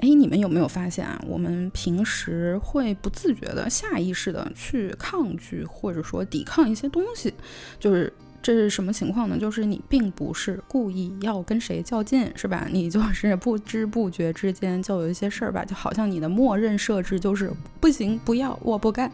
哎，你们有没有发现啊？我们平时会不自觉的、下意识的去抗拒或者说抵抗一些东西，就是这是什么情况呢？就是你并不是故意要跟谁较劲，是吧？你就是不知不觉之间就有一些事儿吧，就好像你的默认设置就是不行，不要，我不干。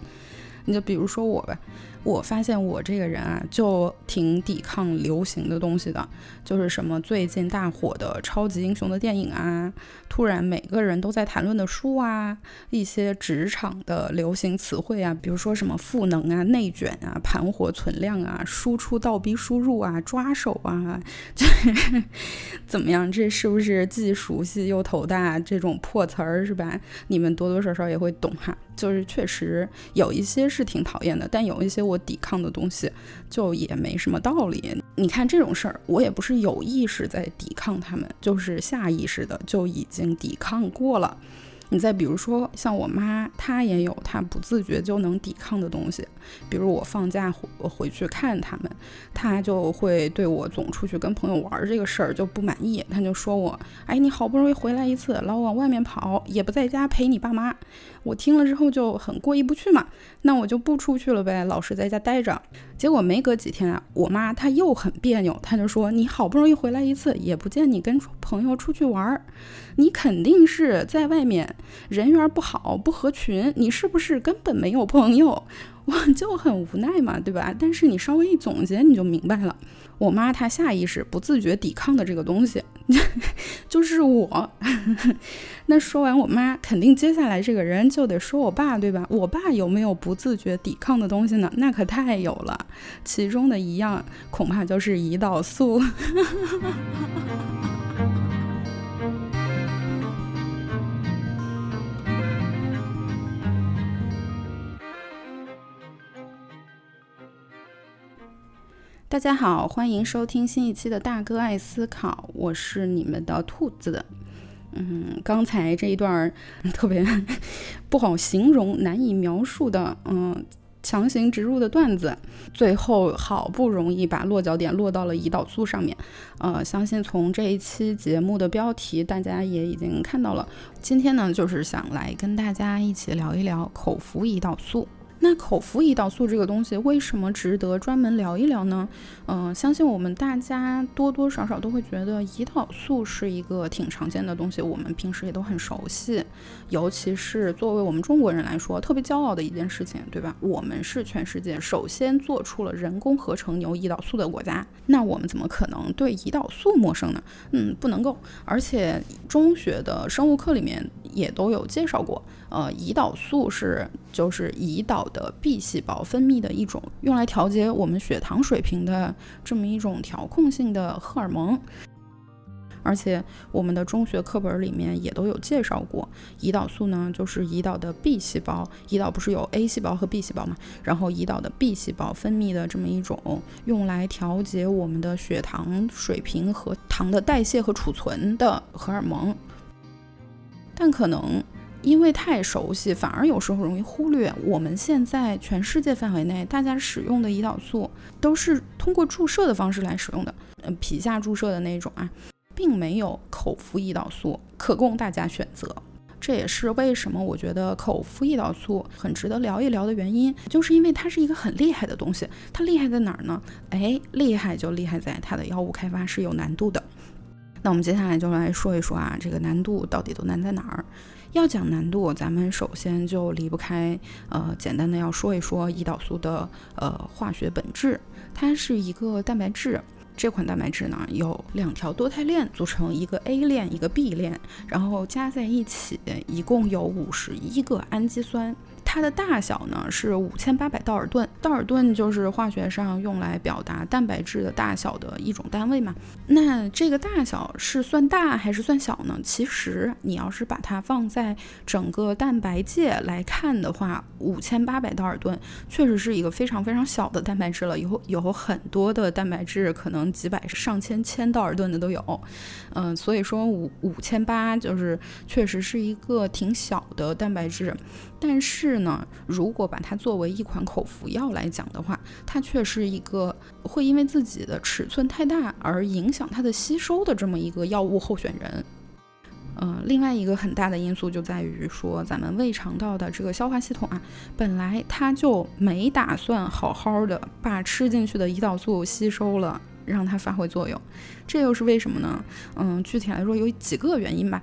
你就比如说我吧。我发现我这个人啊，就挺抵抗流行的东西的，就是什么最近大火的超级英雄的电影啊，突然每个人都在谈论的书啊，一些职场的流行词汇啊，比如说什么赋能啊、内卷啊、盘活存量啊、输出倒逼输入啊、抓手啊，就是 怎么样？这是不是既熟悉又头大这种破词儿是吧？你们多多少少也会懂哈。就是确实有一些是挺讨厌的，但有一些我抵抗的东西就也没什么道理。你看这种事儿，我也不是有意识在抵抗他们，就是下意识的就已经抵抗过了。你再比如说，像我妈，她也有她不自觉就能抵抗的东西。比如我放假回回去看他们，她就会对我总出去跟朋友玩这个事儿就不满意。她就说我，哎，你好不容易回来一次，老往外面跑，也不在家陪你爸妈。我听了之后就很过意不去嘛，那我就不出去了呗，老实在家待着。结果没隔几天啊，我妈她又很别扭，她就说，你好不容易回来一次，也不见你跟朋友出去玩儿。你肯定是在外面人缘不好，不合群。你是不是根本没有朋友？我就很无奈嘛，对吧？但是你稍微一总结，你就明白了。我妈她下意识、不自觉抵抗的这个东西，就是我。那说完我妈，肯定接下来这个人就得说我爸，对吧？我爸有没有不自觉抵抗的东西呢？那可太有了。其中的一样，恐怕就是胰岛素。大家好，欢迎收听新一期的大哥爱思考，我是你们的兔子。嗯，刚才这一段特别不好形容、难以描述的，嗯，强行植入的段子，最后好不容易把落脚点落到了胰岛素上面。呃，相信从这一期节目的标题，大家也已经看到了。今天呢，就是想来跟大家一起聊一聊口服胰岛素。那口服胰岛素这个东西为什么值得专门聊一聊呢？嗯，相信我们大家多多少少都会觉得胰岛素是一个挺常见的东西，我们平时也都很熟悉。尤其是作为我们中国人来说，特别骄傲的一件事情，对吧？我们是全世界首先做出了人工合成牛胰岛素的国家，那我们怎么可能对胰岛素陌生呢？嗯，不能够。而且中学的生物课里面也都有介绍过。呃，胰岛素是就是胰岛的 B 细胞分泌的一种用来调节我们血糖水平的这么一种调控性的荷尔蒙，而且我们的中学课本里面也都有介绍过，胰岛素呢就是胰岛的 B 细胞，胰岛不是有 A 细胞和 B 细胞嘛，然后胰岛的 B 细胞分泌的这么一种用来调节我们的血糖水平和糖的代谢和储存的荷尔蒙，但可能。因为太熟悉，反而有时候容易忽略。我们现在全世界范围内，大家使用的胰岛素都是通过注射的方式来使用的，呃，皮下注射的那种啊，并没有口服胰岛素可供大家选择。这也是为什么我觉得口服胰岛素很值得聊一聊的原因，就是因为它是一个很厉害的东西。它厉害在哪儿呢？哎，厉害就厉害在它的药物开发是有难度的。那我们接下来就来说一说啊，这个难度到底都难在哪儿？要讲难度，咱们首先就离不开呃，简单的要说一说胰岛素的呃化学本质。它是一个蛋白质，这款蛋白质呢有两条多肽链组成一个 A 链一个 B 链，然后加在一起一共有五十一个氨基酸。它的大小呢是五千八百道尔顿，道尔顿就是化学上用来表达蛋白质的大小的一种单位嘛。那这个大小是算大还是算小呢？其实你要是把它放在整个蛋白界来看的话，五千八百道尔顿确实是一个非常非常小的蛋白质了。有有很多的蛋白质可能几百上千千道尔顿的都有，嗯，所以说五五千八就是确实是一个挺小的蛋白质。但是呢，如果把它作为一款口服药来讲的话，它却是一个会因为自己的尺寸太大而影响它的吸收的这么一个药物候选人。嗯，另外一个很大的因素就在于说，咱们胃肠道的这个消化系统啊，本来它就没打算好好的把吃进去的胰岛素吸收了，让它发挥作用。这又是为什么呢？嗯，具体来说有几个原因吧。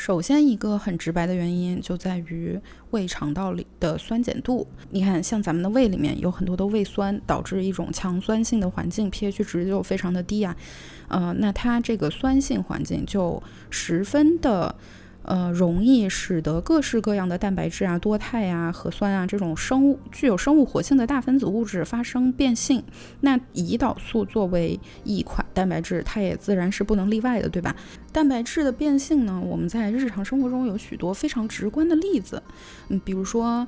首先，一个很直白的原因就在于胃肠道里的酸碱度。你看，像咱们的胃里面有很多的胃酸，导致一种强酸性的环境，pH 值就非常的低啊。呃，那它这个酸性环境就十分的。呃，容易使得各式各样的蛋白质啊、多肽啊、核酸啊这种生物具有生物活性的大分子物质发生变性。那胰岛素作为一款蛋白质，它也自然是不能例外的，对吧？蛋白质的变性呢，我们在日常生活中有许多非常直观的例子，嗯，比如说。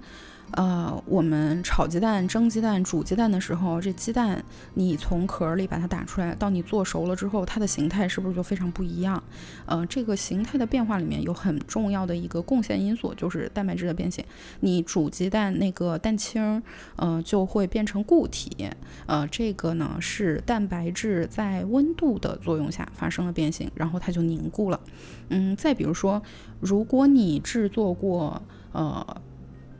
呃，我们炒鸡蛋、蒸鸡蛋、煮鸡蛋的时候，这鸡蛋你从壳里把它打出来，到你做熟了之后，它的形态是不是就非常不一样？呃，这个形态的变化里面有很重要的一个贡献因素，就是蛋白质的变性。你煮鸡蛋那个蛋清，呃，就会变成固体。呃，这个呢是蛋白质在温度的作用下发生了变形，然后它就凝固了。嗯，再比如说，如果你制作过，呃。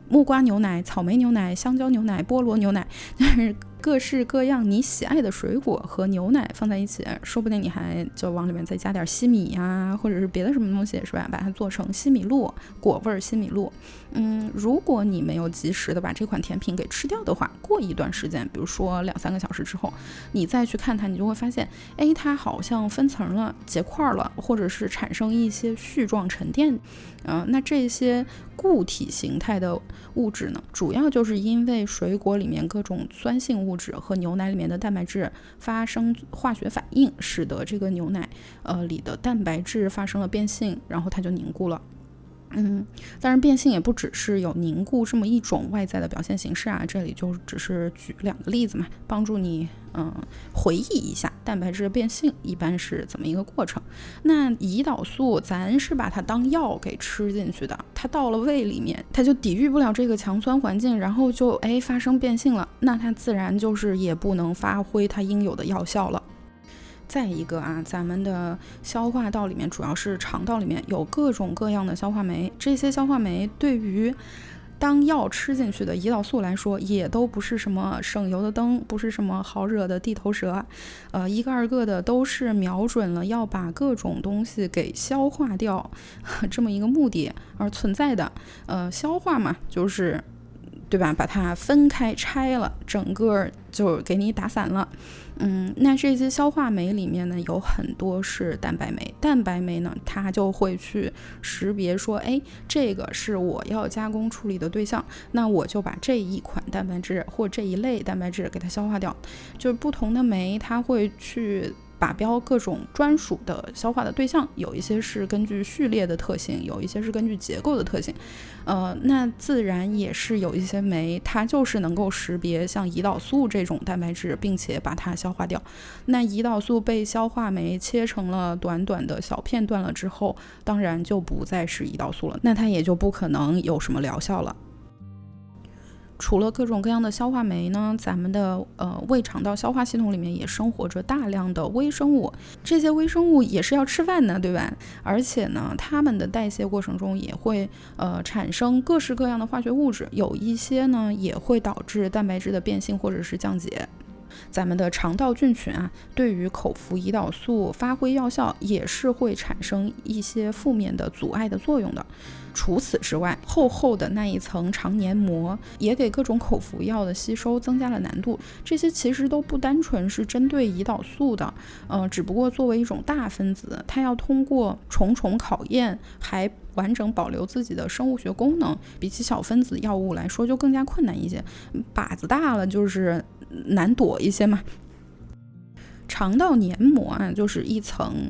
木瓜牛奶、草莓牛奶、香蕉牛奶、菠萝牛奶，就是各式各样你喜爱的水果和牛奶放在一起，说不定你还就往里面再加点西米呀，或者是别的什么东西，是吧？把它做成西米露果味西米露。嗯，如果你没有及时的把这款甜品给吃掉的话，过一段时间，比如说两三个小时之后，你再去看它，你就会发现，哎，它好像分层了、结块了，或者是产生一些絮状沉淀。嗯，那这些固体形态的物质呢，主要就是因为水果里面各种酸性物质和牛奶里面的蛋白质发生化学反应，使得这个牛奶呃里的蛋白质发生了变性，然后它就凝固了。嗯，当然变性也不只是有凝固这么一种外在的表现形式啊，这里就只是举两个例子嘛，帮助你嗯回忆一下蛋白质变性一般是怎么一个过程。那胰岛素咱是把它当药给吃进去的，它到了胃里面，它就抵御不了这个强酸环境，然后就哎发生变性了，那它自然就是也不能发挥它应有的药效了。再一个啊，咱们的消化道里面，主要是肠道里面有各种各样的消化酶，这些消化酶对于当药吃进去的胰岛素来说，也都不是什么省油的灯，不是什么好惹的地头蛇，呃，一个二个的都是瞄准了要把各种东西给消化掉这么一个目的而存在的。呃，消化嘛，就是对吧？把它分开拆了，整个就给你打散了。嗯，那这些消化酶里面呢，有很多是蛋白酶。蛋白酶呢，它就会去识别说，哎，这个是我要加工处理的对象，那我就把这一款蛋白质或这一类蛋白质给它消化掉。就是不同的酶，它会去。靶标各种专属的消化的对象，有一些是根据序列的特性，有一些是根据结构的特性。呃，那自然也是有一些酶，它就是能够识别像胰岛素这种蛋白质，并且把它消化掉。那胰岛素被消化酶切成了短短的小片段了之后，当然就不再是胰岛素了，那它也就不可能有什么疗效了。除了各种各样的消化酶呢，咱们的呃胃肠道消化系统里面也生活着大量的微生物，这些微生物也是要吃饭的，对吧？而且呢，它们的代谢过程中也会呃产生各式各样的化学物质，有一些呢也会导致蛋白质的变性或者是降解。咱们的肠道菌群啊，对于口服胰岛素发挥药效，也是会产生一些负面的阻碍的作用的。除此之外，厚厚的那一层肠黏膜也给各种口服药的吸收增加了难度。这些其实都不单纯是针对胰岛素的，呃，只不过作为一种大分子，它要通过重重考验，还完整保留自己的生物学功能，比起小分子药物来说就更加困难一些。靶子大了就是难躲一些嘛。肠道黏膜啊，就是一层。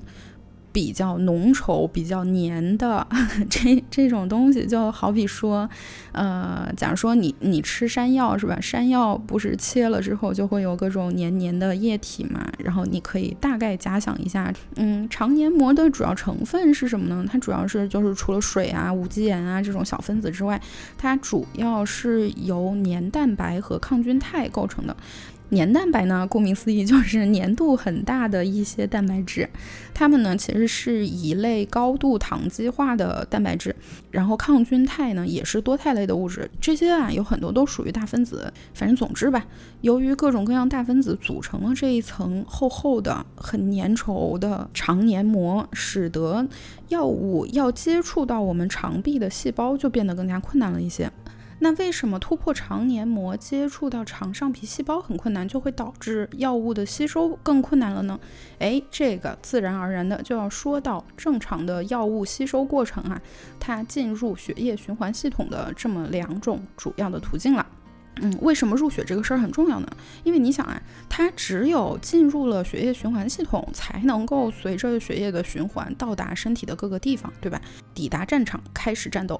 比较浓稠、比较黏的 这这种东西，就好比说，呃，假如说你你吃山药是吧？山药不是切了之后就会有各种黏黏的液体嘛？然后你可以大概假想一下，嗯，肠黏膜的主要成分是什么呢？它主要是就是除了水啊、无机盐啊这种小分子之外，它主要是由黏蛋白和抗菌肽构成的。黏蛋白呢，顾名思义就是粘度很大的一些蛋白质，它们呢其实是一类高度糖基化的蛋白质，然后抗菌肽呢也是多肽类的物质，这些啊有很多都属于大分子。反正总之吧，由于各种各样大分子组成了这一层厚厚的、很粘稠的肠黏膜，使得药物要接触到我们肠壁的细胞就变得更加困难了一些。那为什么突破肠黏膜接触到肠上皮细胞很困难，就会导致药物的吸收更困难了呢？哎，这个自然而然的就要说到正常的药物吸收过程啊，它进入血液循环系统的这么两种主要的途径了。嗯，为什么入血这个事儿很重要呢？因为你想啊，它只有进入了血液循环系统，才能够随着血液的循环到达身体的各个地方，对吧？抵达战场，开始战斗。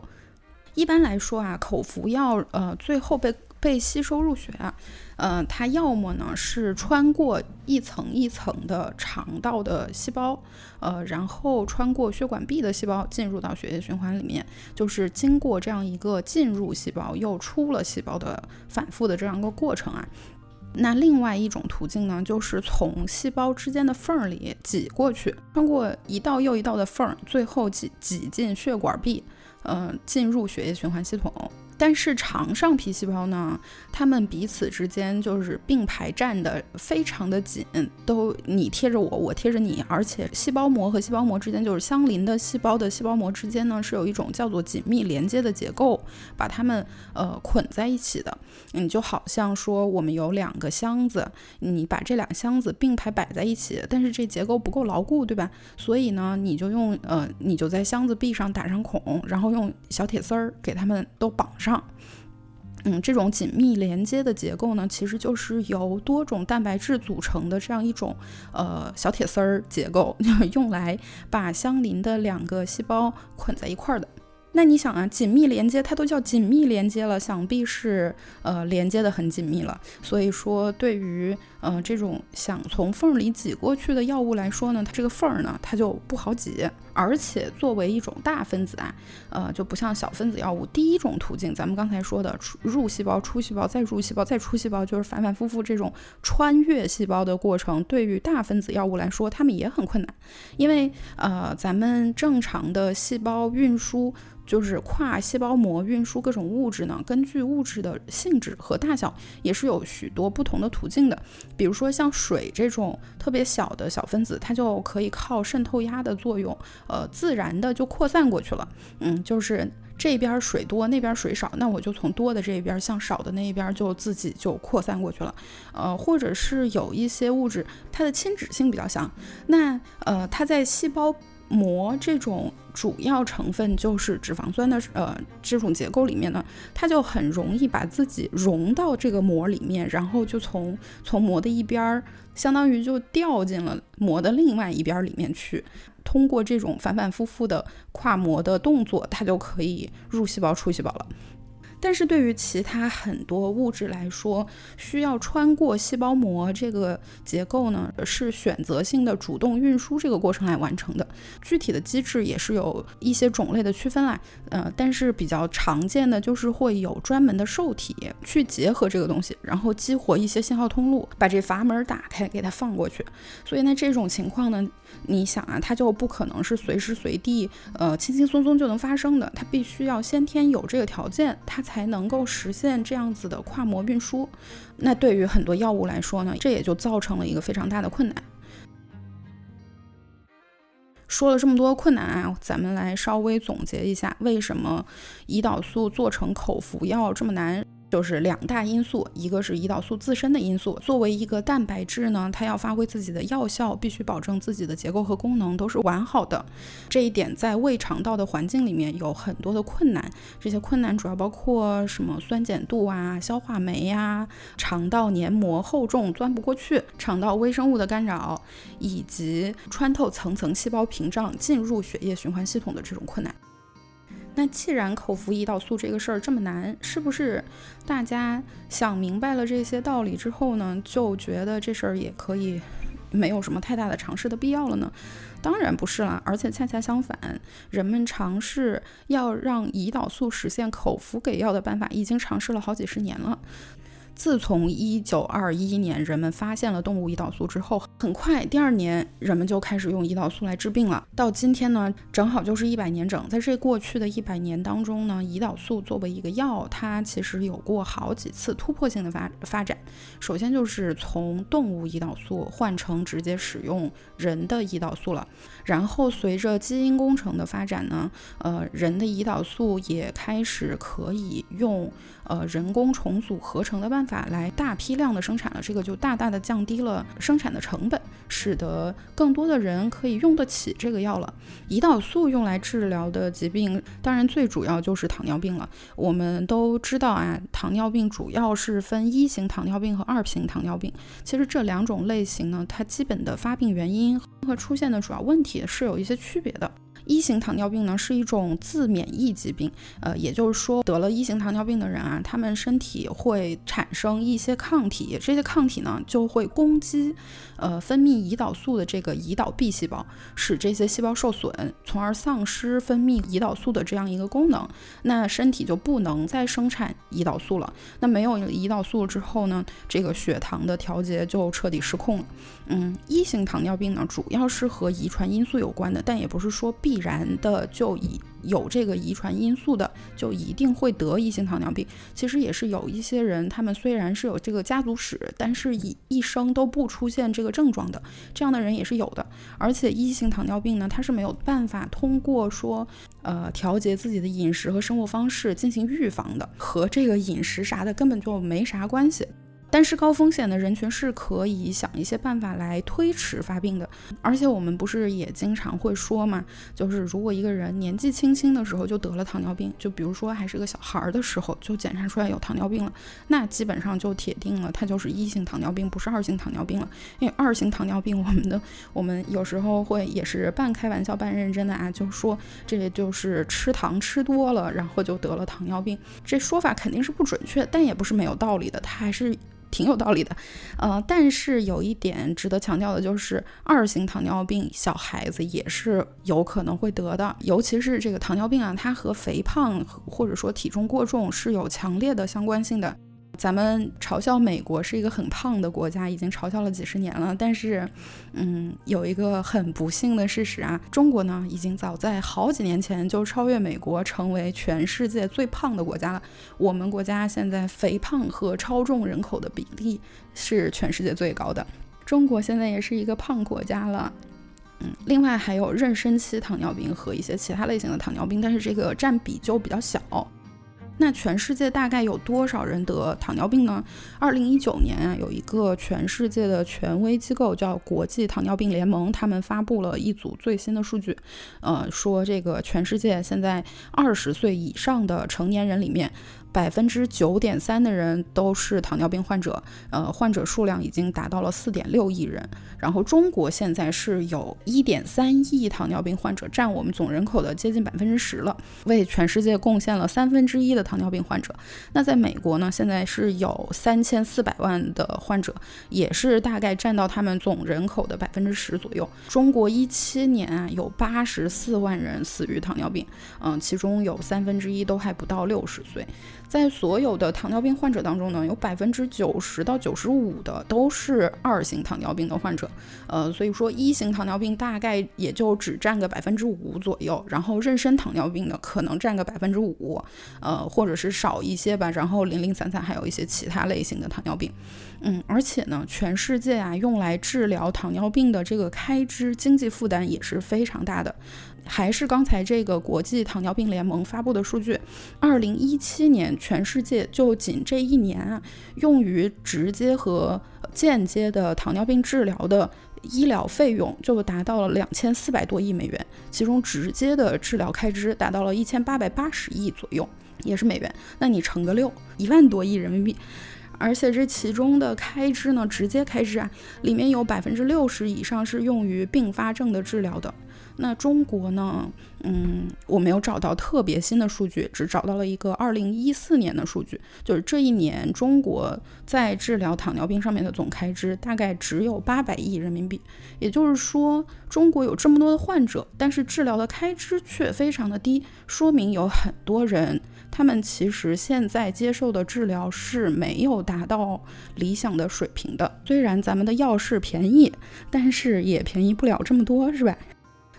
一般来说啊，口服药呃最后被被吸收入血啊，呃它要么呢是穿过一层一层的肠道的细胞，呃然后穿过血管壁的细胞进入到血液循环里面，就是经过这样一个进入细胞又出了细胞的反复的这样一个过程啊。那另外一种途径呢，就是从细胞之间的缝儿里挤过去，穿过一道又一道的缝儿，最后挤挤进血管壁。嗯，进入血液循环系统。但是肠上皮细胞呢，它们彼此之间就是并排站的非常的紧，都你贴着我，我贴着你，而且细胞膜和细胞膜之间就是相邻的细胞的细胞膜之间呢，是有一种叫做紧密连接的结构，把它们呃捆在一起的。你就好像说我们有两个箱子，你把这两箱子并排摆在一起，但是这结构不够牢固，对吧？所以呢，你就用呃，你就在箱子壁上打上孔，然后用小铁丝儿给它们都绑。上嗯，这种紧密连接的结构呢，其实就是由多种蛋白质组成的这样一种呃小铁丝儿结构，用来把相邻的两个细胞捆在一块儿的。那你想啊，紧密连接它都叫紧密连接了，想必是呃连接的很紧密了。所以说，对于呃这种想从缝里挤过去的药物来说呢，它这个缝儿呢，它就不好挤。而且作为一种大分子啊，呃就不像小分子药物，第一种途径，咱们刚才说的出入细胞、出细胞、再入细胞、再出细胞，就是反反复复这种穿越细胞的过程，对于大分子药物来说，它们也很困难，因为呃咱们正常的细胞运输。就是跨细胞膜运输各种物质呢，根据物质的性质和大小，也是有许多不同的途径的。比如说像水这种特别小的小分子，它就可以靠渗透压的作用，呃，自然的就扩散过去了。嗯，就是这边水多，那边水少，那我就从多的这一边向少的那一边就自己就扩散过去了。呃，或者是有一些物质，它的亲脂性比较强，那呃，它在细胞。膜这种主要成分就是脂肪酸的，呃，这种结构里面呢，它就很容易把自己融到这个膜里面，然后就从从膜的一边儿，相当于就掉进了膜的另外一边里面去。通过这种反反复复的跨膜的动作，它就可以入细胞、出细胞了。但是对于其他很多物质来说，需要穿过细胞膜这个结构呢，是选择性的主动运输这个过程来完成的。具体的机制也是有一些种类的区分啦，呃，但是比较常见的就是会有专门的受体去结合这个东西，然后激活一些信号通路，把这阀门打开，给它放过去。所以呢，这种情况呢，你想啊，它就不可能是随时随地，呃，轻轻松松就能发生的，它必须要先天有这个条件，它才。才能够实现这样子的跨膜运输，那对于很多药物来说呢，这也就造成了一个非常大的困难。说了这么多困难啊，咱们来稍微总结一下，为什么胰岛素做成口服药这么难？就是两大因素，一个是胰岛素自身的因素。作为一个蛋白质呢，它要发挥自己的药效，必须保证自己的结构和功能都是完好的。这一点在胃肠道的环境里面有很多的困难。这些困难主要包括什么酸碱度啊、消化酶呀、肠道黏膜厚重钻不过去、肠道微生物的干扰，以及穿透层层细胞屏障进入血液循环系统的这种困难。那既然口服胰岛素这个事儿这么难，是不是大家想明白了这些道理之后呢，就觉得这事儿也可以没有什么太大的尝试的必要了呢？当然不是啦，而且恰恰相反，人们尝试要让胰岛素实现口服给药的办法已经尝试了好几十年了。自从一九二一年人们发现了动物胰岛素之后，很快第二年人们就开始用胰岛素来治病了。到今天呢，正好就是一百年整。在这过去的一百年当中呢，胰岛素作为一个药，它其实有过好几次突破性的发发展。首先就是从动物胰岛素换成直接使用人的胰岛素了。然后随着基因工程的发展呢，呃，人的胰岛素也开始可以用呃人工重组合成的办法来大批量的生产了，这个就大大的降低了生产的成本，使得更多的人可以用得起这个药了。胰岛素用来治疗的疾病，当然最主要就是糖尿病了。我们都知道啊，糖尿病主要是分一型糖尿病和二型糖尿病。其实这两种类型呢，它基本的发病原因和出现的主要问题。是有一些区别的。一型糖尿病呢是一种自免疫疾病，呃，也就是说得了一型糖尿病的人啊，他们身体会产生一些抗体，这些抗体呢就会攻击，呃，分泌胰岛素的这个胰岛 B 细胞，使这些细胞受损，从而丧失分泌胰岛素的这样一个功能，那身体就不能再生产胰岛素了。那没有胰岛素之后呢，这个血糖的调节就彻底失控了。嗯，一型糖尿病呢主要是和遗传因素有关的，但也不是说必。然的就以有这个遗传因素的，就一定会得一型糖尿病。其实也是有一些人，他们虽然是有这个家族史，但是以一生都不出现这个症状的，这样的人也是有的。而且一型糖尿病呢，它是没有办法通过说，呃，调节自己的饮食和生活方式进行预防的，和这个饮食啥的根本就没啥关系。但是高风险的人群是可以想一些办法来推迟发病的，而且我们不是也经常会说嘛，就是如果一个人年纪轻轻的时候就得了糖尿病，就比如说还是个小孩儿的时候就检查出来有糖尿病了，那基本上就铁定了他就是一型糖尿病，不是二型糖尿病了。因为二型糖尿病，我们的 我们有时候会也是半开玩笑半认真的啊，就说这就是吃糖吃多了，然后就得了糖尿病。这说法肯定是不准确，但也不是没有道理的，它还是。挺有道理的，呃，但是有一点值得强调的就是，二型糖尿病小孩子也是有可能会得的，尤其是这个糖尿病啊，它和肥胖或者说体重过重是有强烈的相关性的。咱们嘲笑美国是一个很胖的国家，已经嘲笑了几十年了。但是，嗯，有一个很不幸的事实啊，中国呢已经早在好几年前就超越美国，成为全世界最胖的国家了。我们国家现在肥胖和超重人口的比例是全世界最高的。中国现在也是一个胖国家了。嗯，另外还有妊娠期糖尿病和一些其他类型的糖尿病，但是这个占比就比较小。那全世界大概有多少人得糖尿病呢？二零一九年啊，有一个全世界的权威机构叫国际糖尿病联盟，他们发布了一组最新的数据，呃，说这个全世界现在二十岁以上的成年人里面。百分之九点三的人都是糖尿病患者，呃，患者数量已经达到了四点六亿人。然后中国现在是有一点三亿糖尿病患者，占我们总人口的接近百分之十了，为全世界贡献了三分之一的糖尿病患者。那在美国呢，现在是有三千四百万的患者，也是大概占到他们总人口的百分之十左右。中国一七年啊，有八十四万人死于糖尿病，嗯，其中有三分之一都还不到六十岁。在所有的糖尿病患者当中呢，有百分之九十到九十五的都是二型糖尿病的患者，呃，所以说一型糖尿病大概也就只占个百分之五左右，然后妊娠糖尿病呢可能占个百分之五，呃，或者是少一些吧，然后零零散散还有一些其他类型的糖尿病，嗯，而且呢，全世界啊用来治疗糖尿病的这个开支经济负担也是非常大的。还是刚才这个国际糖尿病联盟发布的数据，二零一七年全世界就仅这一年啊，用于直接和间接的糖尿病治疗的医疗费用就达到了两千四百多亿美元，其中直接的治疗开支达到了一千八百八十亿左右，也是美元。那你乘个六，一万多亿人民币。而且这其中的开支呢，直接开支啊，里面有百分之六十以上是用于并发症的治疗的。那中国呢？嗯，我没有找到特别新的数据，只找到了一个二零一四年的数据，就是这一年中国在治疗糖尿病上面的总开支大概只有八百亿人民币。也就是说，中国有这么多的患者，但是治疗的开支却非常的低，说明有很多人他们其实现在接受的治疗是没有达到理想的水平的。虽然咱们的药是便宜，但是也便宜不了这么多，是吧？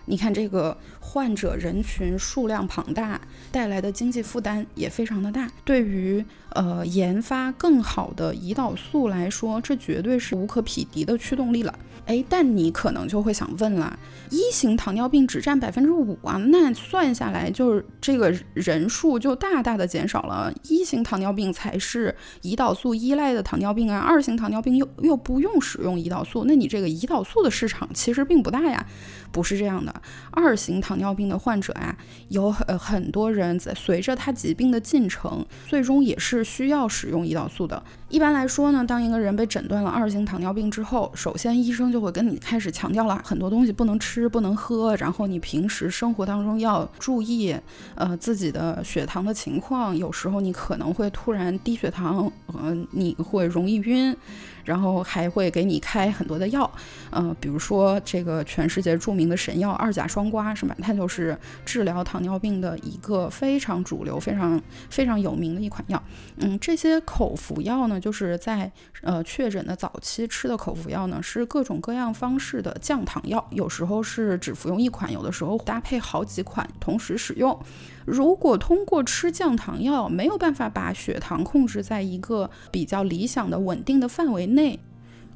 你看这个患者人群数量庞大，带来的经济负担也非常的大。对于呃研发更好的胰岛素来说，这绝对是无可匹敌的驱动力了。哎，但你可能就会想问了，一型糖尿病只占百分之五啊，那算下来就是这个人数就大大的减少了。一型糖尿病才是胰岛素依赖的糖尿病啊，二型糖尿病又又不用使用胰岛素，那你这个胰岛素的市场其实并不大呀。不是这样的，二型糖尿病的患者啊，有很很多人在随着他疾病的进程，最终也是需要使用胰岛素的。一般来说呢，当一个人被诊断了二型糖尿病之后，首先医生就会跟你开始强调了很多东西不能吃、不能喝，然后你平时生活当中要注意，呃，自己的血糖的情况，有时候你可能会突然低血糖，嗯，你会容易晕。然后还会给你开很多的药，呃，比如说这个全世界著名的神药二甲双胍，是吧？它就是治疗糖尿病的一个非常主流、非常非常有名的一款药。嗯，这些口服药呢，就是在呃确诊的早期吃的口服药呢，是各种各样方式的降糖药，有时候是只服用一款，有的时候搭配好几款同时使用。如果通过吃降糖药没有办法把血糖控制在一个比较理想的稳定的范围内，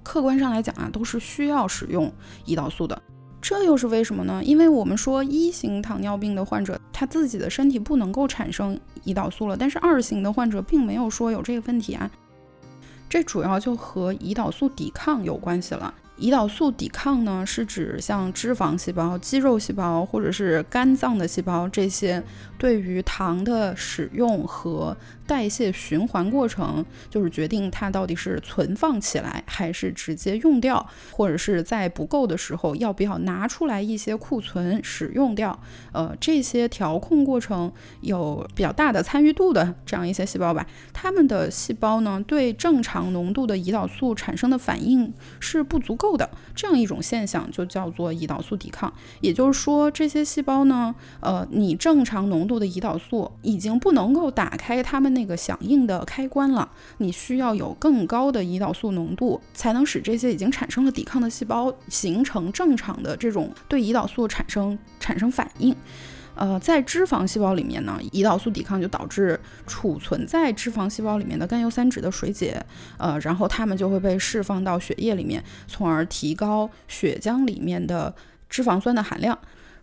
客观上来讲啊，都是需要使用胰岛素的。这又是为什么呢？因为我们说一型糖尿病的患者他自己的身体不能够产生胰岛素了，但是二型的患者并没有说有这个问题啊。这主要就和胰岛素抵抗有关系了。胰岛素抵抗呢，是指像脂肪细胞、肌肉细胞或者是肝脏的细胞这些，对于糖的使用和代谢循环过程，就是决定它到底是存放起来，还是直接用掉，或者是在不够的时候要不要拿出来一些库存使用掉。呃，这些调控过程有比较大的参与度的这样一些细胞吧，它们的细胞呢，对正常浓度的胰岛素产生的反应是不足够。的这样一种现象就叫做胰岛素抵抗，也就是说，这些细胞呢，呃，你正常浓度的胰岛素已经不能够打开它们那个响应的开关了，你需要有更高的胰岛素浓度，才能使这些已经产生了抵抗的细胞形成正常的这种对胰岛素产生产生反应。呃，在脂肪细胞里面呢，胰岛素抵抗就导致储存在脂肪细胞里面的甘油三酯的水解，呃，然后它们就会被释放到血液里面，从而提高血浆里面的脂肪酸的含量。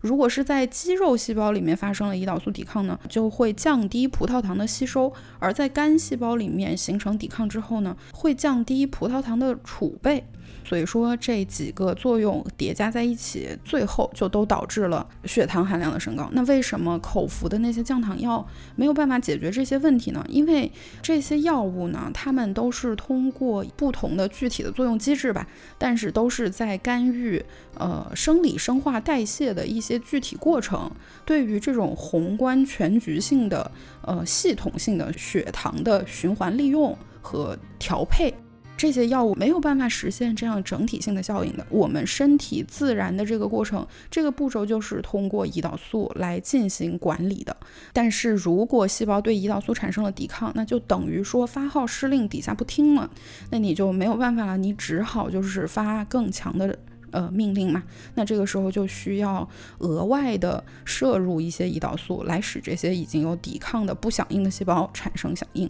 如果是在肌肉细胞里面发生了胰岛素抵抗呢，就会降低葡萄糖的吸收；而在肝细胞里面形成抵抗之后呢，会降低葡萄糖的储备。所以说这几个作用叠加在一起，最后就都导致了血糖含量的升高。那为什么口服的那些降糖药没有办法解决这些问题呢？因为这些药物呢，它们都是通过不同的具体的作用机制吧，但是都是在干预呃生理生化代谢的一些具体过程。对于这种宏观全局性的呃系统性的血糖的循环利用和调配。这些药物没有办法实现这样整体性的效应的。我们身体自然的这个过程，这个步骤就是通过胰岛素来进行管理的。但是如果细胞对胰岛素产生了抵抗，那就等于说发号施令底下不听了，那你就没有办法了，你只好就是发更强的呃命令嘛。那这个时候就需要额外的摄入一些胰岛素，来使这些已经有抵抗的不响应的细胞产生响应。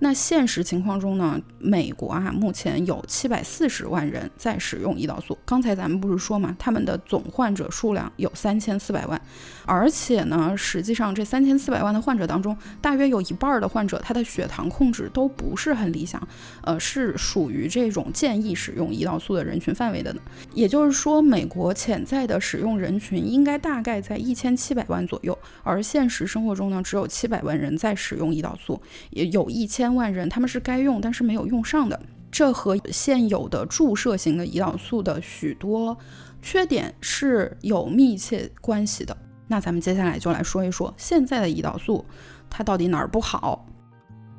那现实情况中呢？美国啊，目前有七百四十万人在使用胰岛素。刚才咱们不是说嘛，他们的总患者数量有三千四百万，而且呢，实际上这三千四百万的患者当中，大约有一半的患者他的血糖控制都不是很理想，呃，是属于这种建议使用胰岛素的人群范围的呢。也就是说，美国潜在的使用人群应该大概在一千七百万左右，而现实生活中呢，只有七百万人在使用胰岛素，也有一千。千万人他们是该用，但是没有用上的，这和现有的注射型的胰岛素的许多缺点是有密切关系的。那咱们接下来就来说一说现在的胰岛素，它到底哪儿不好？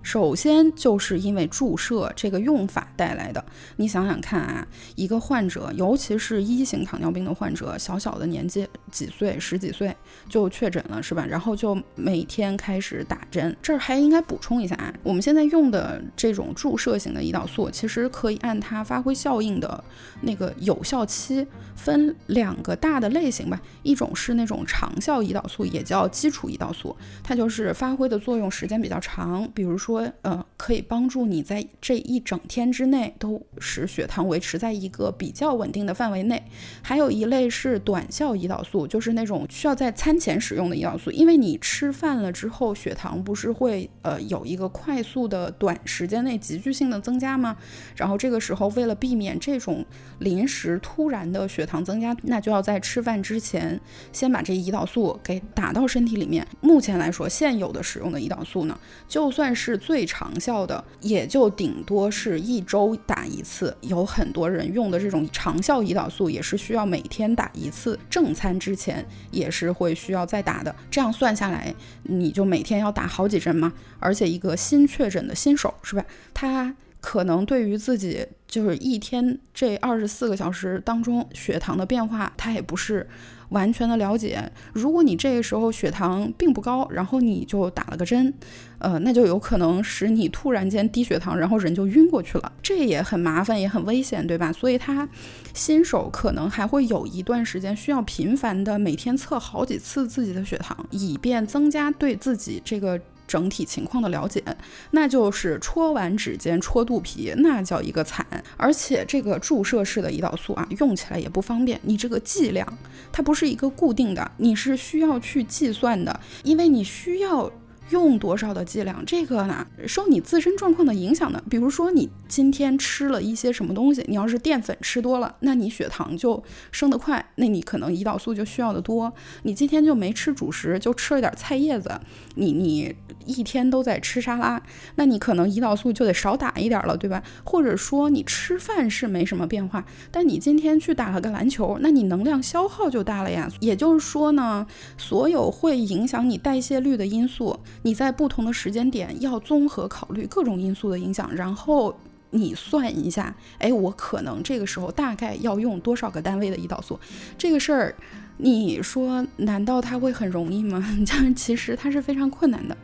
首先就是因为注射这个用法带来的。你想想看啊，一个患者，尤其是一型糖尿病的患者，小小的年纪几岁，十几岁就确诊了，是吧？然后就每天开始打针。这儿还应该补充一下啊，我们现在用的这种注射型的胰岛素，其实可以按它发挥效应的那个有效期分两个大的类型吧。一种是那种长效胰岛素，也叫基础胰岛素，它就是发挥的作用时间比较长，比如说。呃，可以帮助你在这一整天之内都使血糖维持在一个比较稳定的范围内。还有一类是短效胰岛素，就是那种需要在餐前使用的胰岛素，因为你吃饭了之后，血糖不是会呃有一个快速的短时间内急剧性的增加吗？然后这个时候为了避免这种临时突然的血糖增加，那就要在吃饭之前先把这胰岛素给打到身体里面。目前来说，现有的使用的胰岛素呢，就算是最长效的也就顶多是一周打一次，有很多人用的这种长效胰岛素也是需要每天打一次，正餐之前也是会需要再打的。这样算下来，你就每天要打好几针嘛。而且一个新确诊的新手是吧？他可能对于自己就是一天这二十四个小时当中血糖的变化，他也不是。完全的了解，如果你这个时候血糖并不高，然后你就打了个针，呃，那就有可能使你突然间低血糖，然后人就晕过去了，这也很麻烦，也很危险，对吧？所以他新手可能还会有一段时间需要频繁的每天测好几次自己的血糖，以便增加对自己这个。整体情况的了解，那就是戳完指尖戳肚皮，那叫一个惨。而且这个注射式的胰岛素啊，用起来也不方便。你这个剂量，它不是一个固定的，你是需要去计算的，因为你需要。用多少的剂量，这个呢受你自身状况的影响的。比如说你今天吃了一些什么东西，你要是淀粉吃多了，那你血糖就升得快，那你可能胰岛素就需要的多。你今天就没吃主食，就吃了点菜叶子，你你一天都在吃沙拉，那你可能胰岛素就得少打一点了，对吧？或者说你吃饭是没什么变化，但你今天去打了个篮球，那你能量消耗就大了呀。也就是说呢，所有会影响你代谢率的因素。你在不同的时间点要综合考虑各种因素的影响，然后你算一下，哎，我可能这个时候大概要用多少个单位的胰岛素？这个事儿，你说难道它会很容易吗？其实它是非常困难的。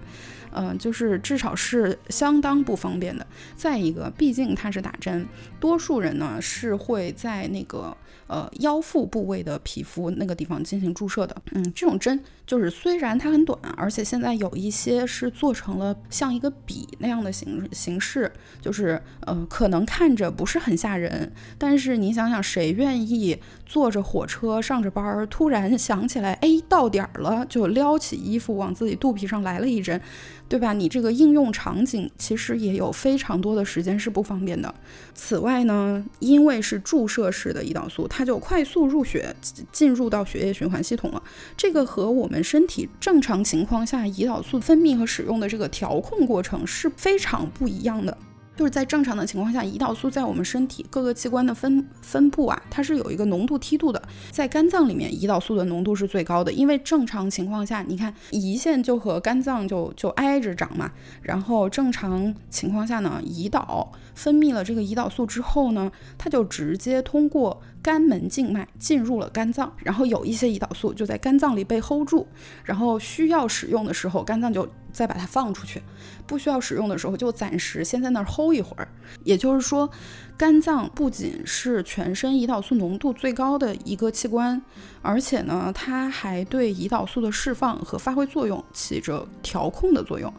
嗯，就是至少是相当不方便的。再一个，毕竟它是打针，多数人呢是会在那个呃腰腹部位的皮肤那个地方进行注射的。嗯，这种针就是虽然它很短，而且现在有一些是做成了像一个笔那样的形形式，就是呃可能看着不是很吓人，但是你想想，谁愿意坐着火车上着班儿，突然想起来，哎，到点儿了，就撩起衣服往自己肚皮上来了一针。对吧？你这个应用场景其实也有非常多的时间是不方便的。此外呢，因为是注射式的胰岛素，它就快速入血，进入到血液循环系统了。这个和我们身体正常情况下胰岛素分泌和使用的这个调控过程是非常不一样的。就是在正常的情况下，胰岛素在我们身体各个器官的分分布啊，它是有一个浓度梯度的。在肝脏里面，胰岛素的浓度是最高的，因为正常情况下，你看胰腺就和肝脏就就挨着长嘛。然后正常情况下呢，胰岛分泌了这个胰岛素之后呢，它就直接通过肝门静脉进入了肝脏，然后有一些胰岛素就在肝脏里被 hold 住，然后需要使用的时候，肝脏就。再把它放出去，不需要使用的时候就暂时先在那儿 hold 一会儿。也就是说，肝脏不仅是全身胰岛素浓度最高的一个器官，而且呢，它还对胰岛素的释放和发挥作用起着调控的作用。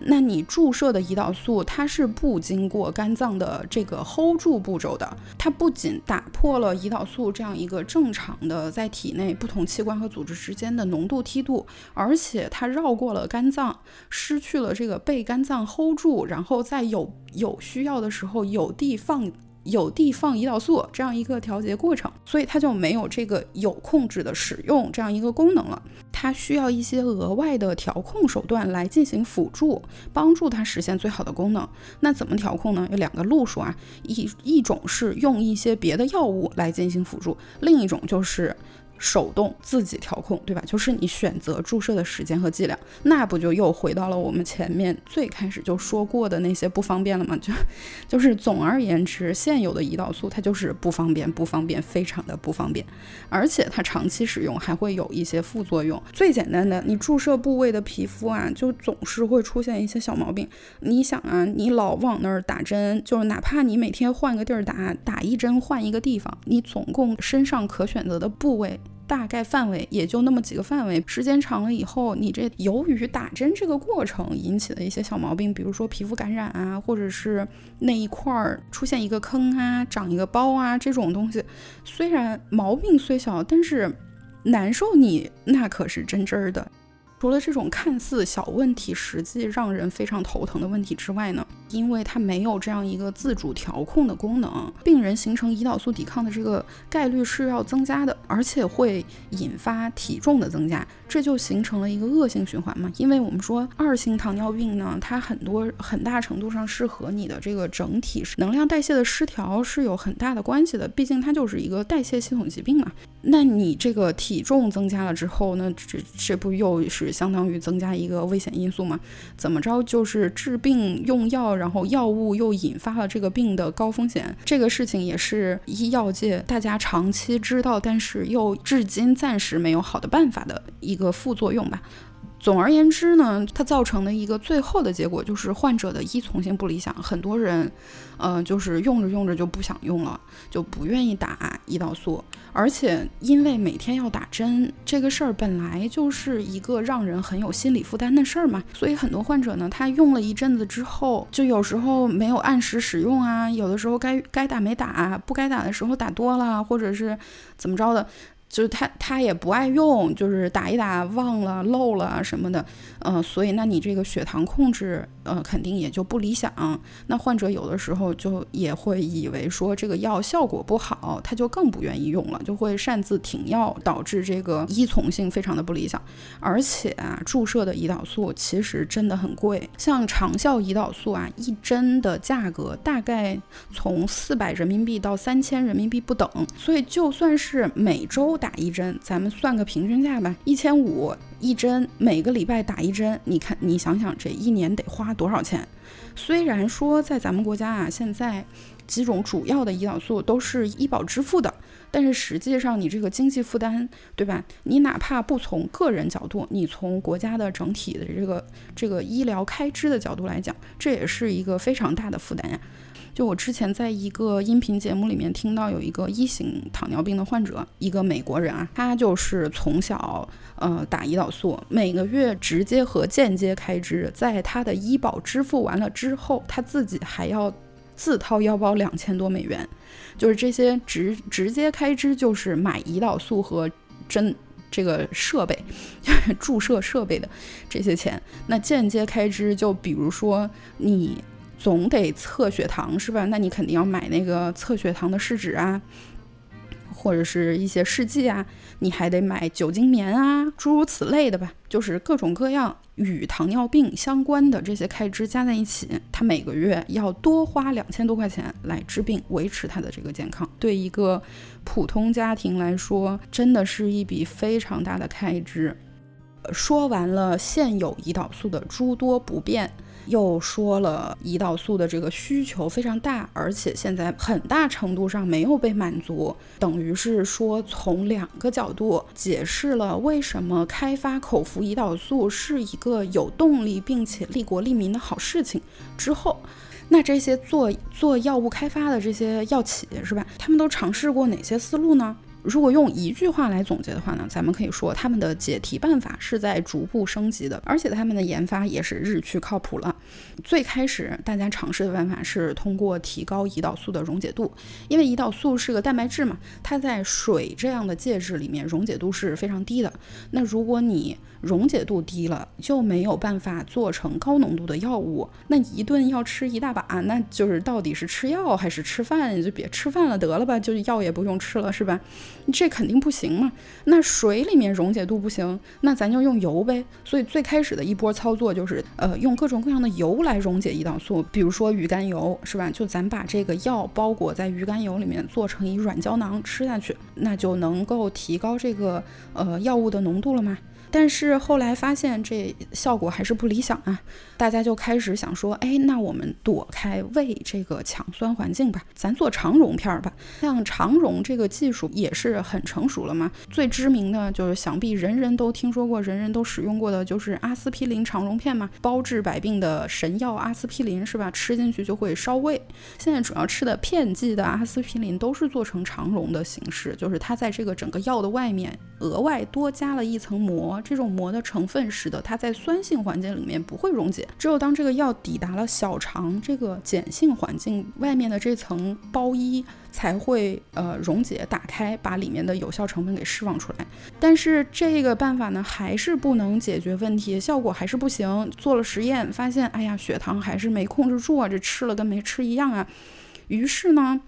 那你注射的胰岛素，它是不经过肝脏的这个 hold 住步骤的，它不仅打破了胰岛素这样一个正常的在体内不同器官和组织之间的浓度梯度，而且它绕过了肝脏，失去了这个被肝脏 hold 住，然后在有有需要的时候有地放。有地放胰岛素这样一个调节过程，所以它就没有这个有控制的使用这样一个功能了。它需要一些额外的调控手段来进行辅助，帮助它实现最好的功能。那怎么调控呢？有两个路数啊，一一种是用一些别的药物来进行辅助，另一种就是。手动自己调控，对吧？就是你选择注射的时间和剂量，那不就又回到了我们前面最开始就说过的那些不方便了吗？就就是总而言之，现有的胰岛素它就是不方便，不方便，非常的不方便，而且它长期使用还会有一些副作用。最简单的，你注射部位的皮肤啊，就总是会出现一些小毛病。你想啊，你老往那儿打针，就是哪怕你每天换个地儿打，打一针换一个地方，你总共身上可选择的部位。大概范围也就那么几个范围，时间长了以后，你这由于打针这个过程引起的一些小毛病，比如说皮肤感染啊，或者是那一块儿出现一个坑啊，长一个包啊，这种东西，虽然毛病虽小，但是难受你那可是真真儿的。除了这种看似小问题，实际让人非常头疼的问题之外呢？因为它没有这样一个自主调控的功能，病人形成胰岛素抵抗的这个概率是要增加的，而且会引发体重的增加，这就形成了一个恶性循环嘛。因为我们说二型糖尿病呢，它很多很大程度上是和你的这个整体能量代谢的失调是有很大的关系的，毕竟它就是一个代谢系统疾病嘛。那你这个体重增加了之后，那这这不又是相当于增加一个危险因素吗？怎么着就是治病用药。然后药物又引发了这个病的高风险，这个事情也是医药界大家长期知道，但是又至今暂时没有好的办法的一一个副作用吧。总而言之呢，它造成的一个最后的结果就是患者的依从性不理想，很多人，呃，就是用着用着就不想用了，就不愿意打胰岛素。而且因为每天要打针这个事儿本来就是一个让人很有心理负担的事儿嘛，所以很多患者呢，他用了一阵子之后，就有时候没有按时使用啊，有的时候该该打没打，不该打的时候打多了，或者是怎么着的。就是他，他也不爱用，就是打一打忘了漏了什么的，嗯，所以那你这个血糖控制，呃，肯定也就不理想。那患者有的时候就也会以为说这个药效果不好，他就更不愿意用了，就会擅自停药，导致这个依从性非常的不理想。而且啊，注射的胰岛素其实真的很贵，像长效胰岛素啊，一针的价格大概从四百人民币到三千人民币不等，所以就算是每周。打一针，咱们算个平均价吧，一千五一针，每个礼拜打一针，你看，你想想这一年得花多少钱？虽然说在咱们国家啊，现在几种主要的胰岛素都是医保支付的，但是实际上你这个经济负担，对吧？你哪怕不从个人角度，你从国家的整体的这个这个医疗开支的角度来讲，这也是一个非常大的负担呀。就我之前在一个音频节目里面听到有一个一型糖尿病的患者，一个美国人啊，他就是从小呃打胰岛素，每个月直接和间接开支，在他的医保支付完了之后，他自己还要自掏腰包两千多美元，就是这些直直接开支就是买胰岛素和针这个设备，注射设备的这些钱，那间接开支就比如说你。总得测血糖是吧？那你肯定要买那个测血糖的试纸啊，或者是一些试剂啊，你还得买酒精棉啊，诸如此类的吧。就是各种各样与糖尿病相关的这些开支加在一起，他每个月要多花两千多块钱来治病，维持他的这个健康。对一个普通家庭来说，真的是一笔非常大的开支。说完了现有胰岛素的诸多不便。又说了胰岛素的这个需求非常大，而且现在很大程度上没有被满足，等于是说从两个角度解释了为什么开发口服胰岛素是一个有动力并且利国利民的好事情。之后，那这些做做药物开发的这些药企是吧？他们都尝试过哪些思路呢？如果用一句话来总结的话呢，咱们可以说他们的解题办法是在逐步升级的，而且他们的研发也是日趋靠谱了。最开始大家尝试的办法是通过提高胰岛素的溶解度，因为胰岛素是个蛋白质嘛，它在水这样的介质里面溶解度是非常低的。那如果你溶解度低了，就没有办法做成高浓度的药物。那一顿要吃一大把，那就是到底是吃药还是吃饭？就别吃饭了得了吧，就药也不用吃了，是吧？这肯定不行嘛。那水里面溶解度不行，那咱就用油呗。所以最开始的一波操作就是，呃，用各种各样的油来溶解胰岛素，比如说鱼肝油，是吧？就咱把这个药包裹在鱼肝油里面，做成一软胶囊吃下去，那就能够提高这个呃药物的浓度了吗？但是后来发现这效果还是不理想啊，大家就开始想说，哎，那我们躲开胃这个强酸环境吧，咱做肠溶片儿吧。像肠溶这个技术也是很成熟了嘛，最知名的就是想必人人都听说过、人人都使用过的就是阿司匹林肠溶片嘛，包治百病的神药阿司匹林是吧？吃进去就会烧胃。现在主要吃的片剂的阿司匹林都是做成肠溶的形式，就是它在这个整个药的外面额外多加了一层膜。这种膜的成分使得它在酸性环境里面不会溶解，只有当这个药抵达了小肠这个碱性环境，外面的这层包衣才会呃溶解打开，把里面的有效成分给释放出来。但是这个办法呢，还是不能解决问题，效果还是不行。做了实验发现，哎呀，血糖还是没控制住啊，这吃了跟没吃一样啊。于是呢。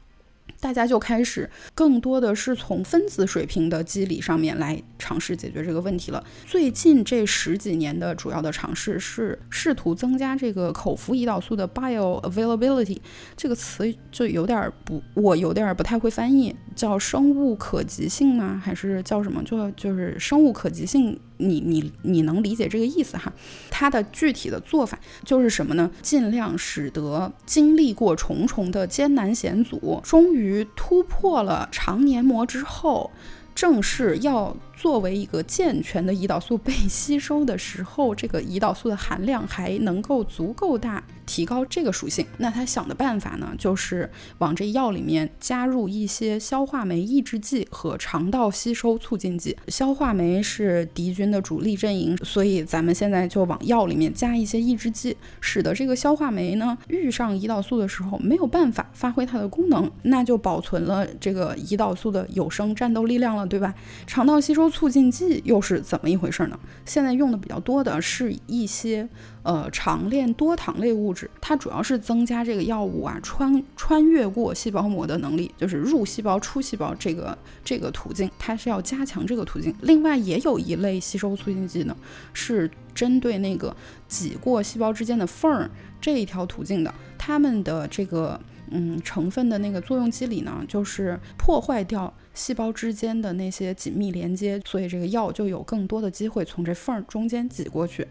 大家就开始更多的是从分子水平的机理上面来尝试解决这个问题了。最近这十几年的主要的尝试是试图增加这个口服胰岛素的 bioavailability，这个词就有点不，我有点不太会翻译，叫生物可及性吗？还是叫什么？就就是生物可及性。你你你能理解这个意思哈？它的具体的做法就是什么呢？尽量使得经历过重重的艰难险阻，终于突破了肠黏膜之后，正是要。作为一个健全的胰岛素被吸收的时候，这个胰岛素的含量还能够足够大，提高这个属性。那他想的办法呢，就是往这药里面加入一些消化酶抑制剂和肠道吸收促进剂。消化酶是敌军的主力阵营，所以咱们现在就往药里面加一些抑制剂，使得这个消化酶呢遇上胰岛素的时候没有办法发挥它的功能，那就保存了这个胰岛素的有生战斗力量了，对吧？肠道吸收。促进剂又是怎么一回事呢？现在用的比较多的是一些呃长链多糖类物质，它主要是增加这个药物啊穿穿越过细胞膜的能力，就是入细胞出细胞这个这个途径，它是要加强这个途径。另外也有一类吸收促进剂呢，是针对那个挤过细胞之间的缝儿这一条途径的，它们的这个。嗯，成分的那个作用机理呢，就是破坏掉细胞之间的那些紧密连接，所以这个药就有更多的机会从这缝儿中间挤过去。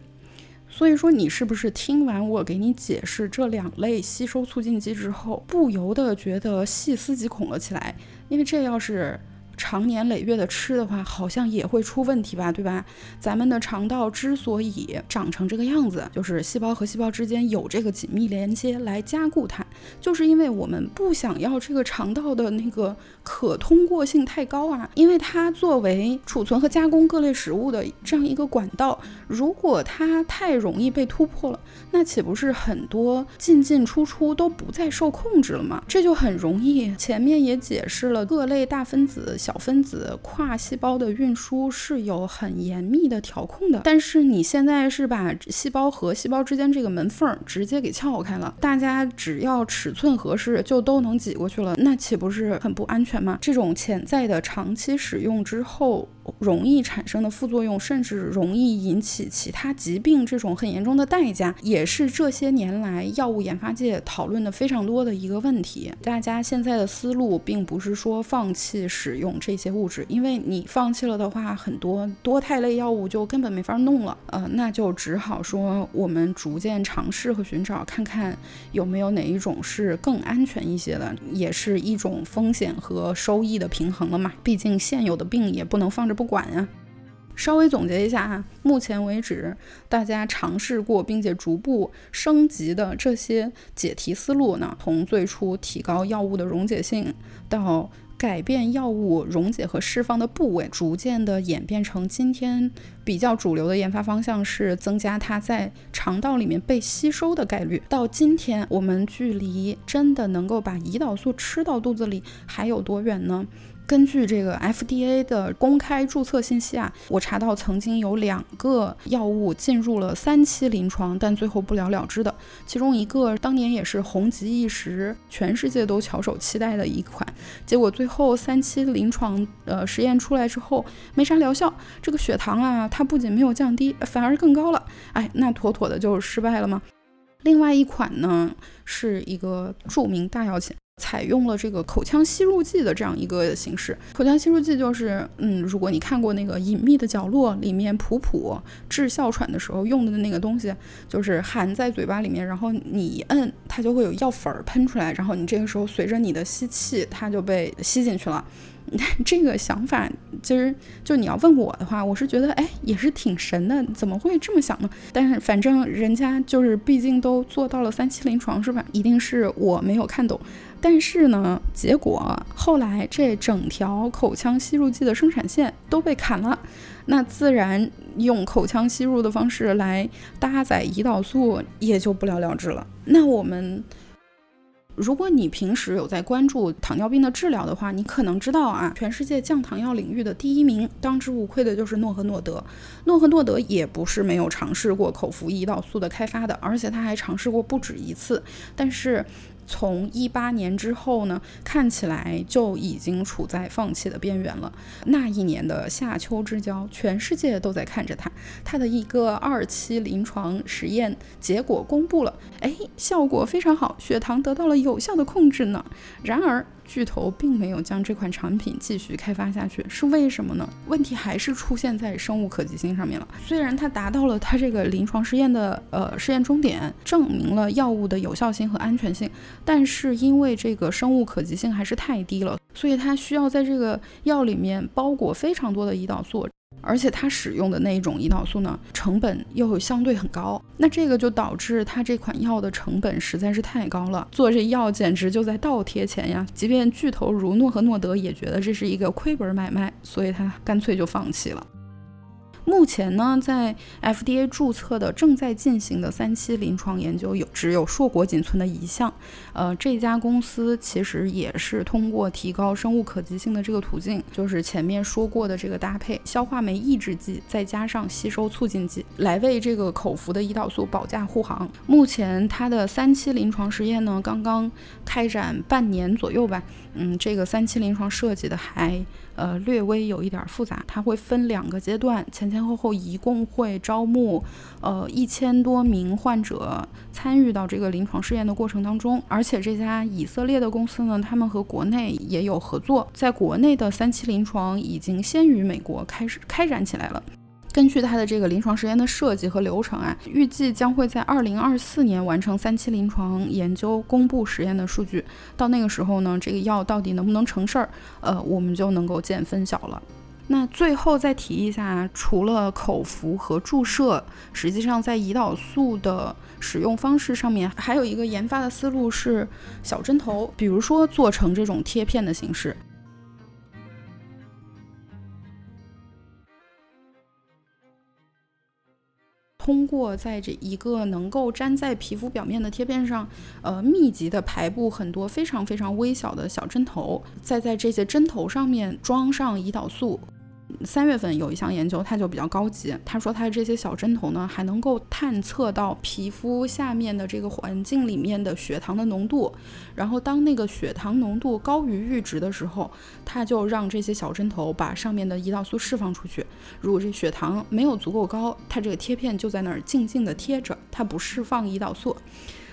所以说，你是不是听完我给你解释这两类吸收促进剂之后，不由得觉得细思极恐了起来？因为这要是……长年累月的吃的话，好像也会出问题吧，对吧？咱们的肠道之所以长成这个样子，就是细胞和细胞之间有这个紧密连接来加固它，就是因为我们不想要这个肠道的那个可通过性太高啊，因为它作为储存和加工各类食物的这样一个管道，如果它太容易被突破了，那岂不是很多进进出出都不再受控制了吗？这就很容易。前面也解释了各类大分子。小分子跨细胞的运输是有很严密的调控的，但是你现在是把细胞和细胞之间这个门缝直接给撬开了，大家只要尺寸合适就都能挤过去了，那岂不是很不安全吗？这种潜在的长期使用之后。容易产生的副作用，甚至容易引起其他疾病，这种很严重的代价，也是这些年来药物研发界讨论的非常多的一个问题。大家现在的思路并不是说放弃使用这些物质，因为你放弃了的话，很多多肽类药物就根本没法弄了。呃，那就只好说我们逐渐尝试和寻找，看看有没有哪一种是更安全一些的，也是一种风险和收益的平衡了嘛。毕竟现有的病也不能放着。不管呀，稍微总结一下啊，目前为止大家尝试过并且逐步升级的这些解题思路呢，从最初提高药物的溶解性，到改变药物溶解和释放的部位，逐渐的演变成今天比较主流的研发方向是增加它在肠道里面被吸收的概率。到今天，我们距离真的能够把胰岛素吃到肚子里还有多远呢？根据这个 FDA 的公开注册信息啊，我查到曾经有两个药物进入了三期临床，但最后不了了之的。其中一个当年也是红极一时，全世界都翘首期待的一款，结果最后三期临床呃实验出来之后没啥疗效，这个血糖啊，它不仅没有降低，反而更高了。哎，那妥妥的就是失败了吗？另外一款呢，是一个著名大药企。采用了这个口腔吸入剂的这样一个形式。口腔吸入剂就是，嗯，如果你看过那个《隐秘的角落》里面普普治哮喘的时候用的那个东西，就是含在嘴巴里面，然后你一摁，它就会有药粉儿喷出来，然后你这个时候随着你的吸气，它就被吸进去了。这个想法其实就你要问我的话，我是觉得哎也是挺神的，怎么会这么想呢？但是反正人家就是毕竟都做到了三期临床是吧？一定是我没有看懂。但是呢，结果后来这整条口腔吸入剂的生产线都被砍了，那自然用口腔吸入的方式来搭载胰岛素也就不了了之了。那我们。如果你平时有在关注糖尿病的治疗的话，你可能知道啊，全世界降糖药领域的第一名，当之无愧的就是诺和诺德。诺和诺德也不是没有尝试过口服胰岛素的开发的，而且他还尝试过不止一次，但是。从一八年之后呢，看起来就已经处在放弃的边缘了。那一年的夏秋之交，全世界都在看着它，它的一个二期临床实验结果公布了，哎，效果非常好，血糖得到了有效的控制呢。然而。巨头并没有将这款产品继续开发下去，是为什么呢？问题还是出现在生物可及性上面了。虽然它达到了它这个临床试验的呃试验终点，证明了药物的有效性和安全性，但是因为这个生物可及性还是太低了，所以它需要在这个药里面包裹非常多的胰岛素。而且它使用的那一种胰岛素呢，成本又相对很高，那这个就导致它这款药的成本实在是太高了，做这药简直就在倒贴钱呀！即便巨头如诺和诺德也觉得这是一个亏本买卖，所以他干脆就放弃了。目前呢，在 FDA 注册的正在进行的三期临床研究有只有硕果仅存的一项。呃，这家公司其实也是通过提高生物可及性的这个途径，就是前面说过的这个搭配消化酶抑制剂再加上吸收促进剂，来为这个口服的胰岛素保驾护航。目前它的三期临床实验呢，刚刚开展半年左右吧。嗯，这个三期临床设计的还呃略微有一点复杂，它会分两个阶段，前前后后一共会招募呃一千多名患者参与到这个临床试验的过程当中，而且这家以色列的公司呢，他们和国内也有合作，在国内的三期临床已经先于美国开始开展起来了。根据它的这个临床实验的设计和流程啊，预计将会在二零二四年完成三期临床研究，公布实验的数据。到那个时候呢，这个药到底能不能成事儿，呃，我们就能够见分晓了。那最后再提一下，除了口服和注射，实际上在胰岛素的使用方式上面，还有一个研发的思路是小针头，比如说做成这种贴片的形式。通过在这一个能够粘在皮肤表面的贴片上，呃，密集的排布很多非常非常微小的小针头，再在这些针头上面装上胰岛素。三月份有一项研究，它就比较高级。他说，它这些小针头呢，还能够探测到皮肤下面的这个环境里面的血糖的浓度。然后，当那个血糖浓度高于阈值的时候，它就让这些小针头把上面的胰岛素释放出去。如果这血糖没有足够高，它这个贴片就在那儿静静的贴着，它不释放胰岛素。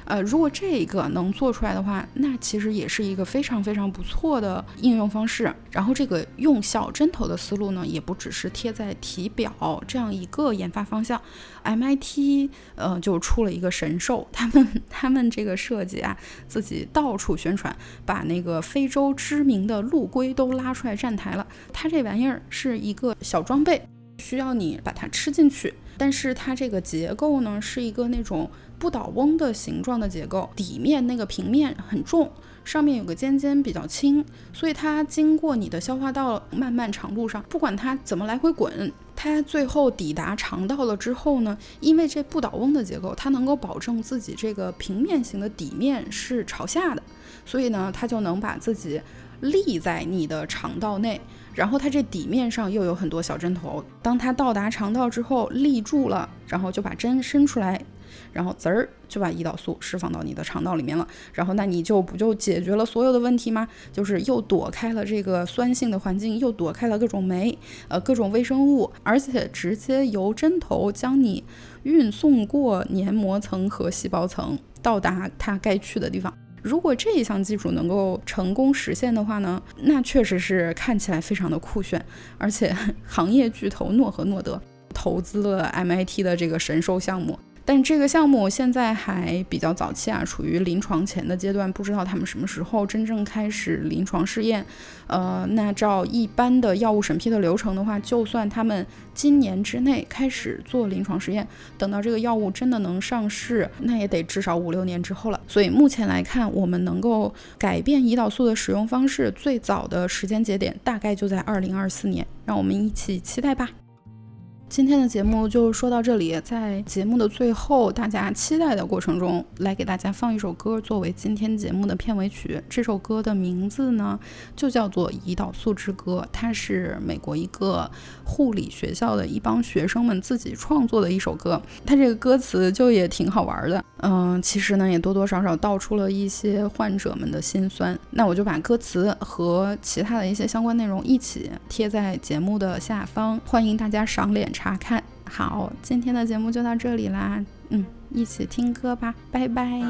呃，如果这个能做出来的话，那其实也是一个非常非常不错的应用方式。然后这个用小针头的思路呢，也不只是贴在体表这样一个研发方向。MIT 呃就出了一个神兽，他们他们这个设计啊，自己到处宣传，把那个非洲知名的陆龟都拉出来站台了。它这玩意儿是一个小装备，需要你把它吃进去，但是它这个结构呢，是一个那种。不倒翁的形状的结构，底面那个平面很重，上面有个尖尖比较轻，所以它经过你的消化道漫漫长路上，不管它怎么来回滚，它最后抵达肠道了之后呢，因为这不倒翁的结构，它能够保证自己这个平面型的底面是朝下的，所以呢，它就能把自己立在你的肠道内，然后它这底面上又有很多小针头。当它到达肠道之后立住了，然后就把针伸出来。然后滋儿就把胰岛素释放到你的肠道里面了，然后那你就不就解决了所有的问题吗？就是又躲开了这个酸性的环境，又躲开了各种酶，呃，各种微生物，而且直接由针头将你运送过黏膜层和细胞层，到达它该去的地方。如果这一项技术能够成功实现的话呢，那确实是看起来非常的酷炫，而且行业巨头诺和诺德投资了 MIT 的这个神兽项目。但这个项目现在还比较早期啊，处于临床前的阶段，不知道他们什么时候真正开始临床试验。呃，那照一般的药物审批的流程的话，就算他们今年之内开始做临床实验，等到这个药物真的能上市，那也得至少五六年之后了。所以目前来看，我们能够改变胰岛素的使用方式，最早的时间节点大概就在二零二四年，让我们一起期待吧。今天的节目就说到这里，在节目的最后，大家期待的过程中，来给大家放一首歌作为今天节目的片尾曲。这首歌的名字呢，就叫做《胰岛素之歌》，它是美国一个护理学校的一帮学生们自己创作的一首歌。它这个歌词就也挺好玩的，嗯，其实呢也多多少少道出了一些患者们的心酸。那我就把歌词和其他的一些相关内容一起贴在节目的下方，欢迎大家赏脸。查看好，今天的节目就到这里啦，嗯，一起听歌吧，拜拜。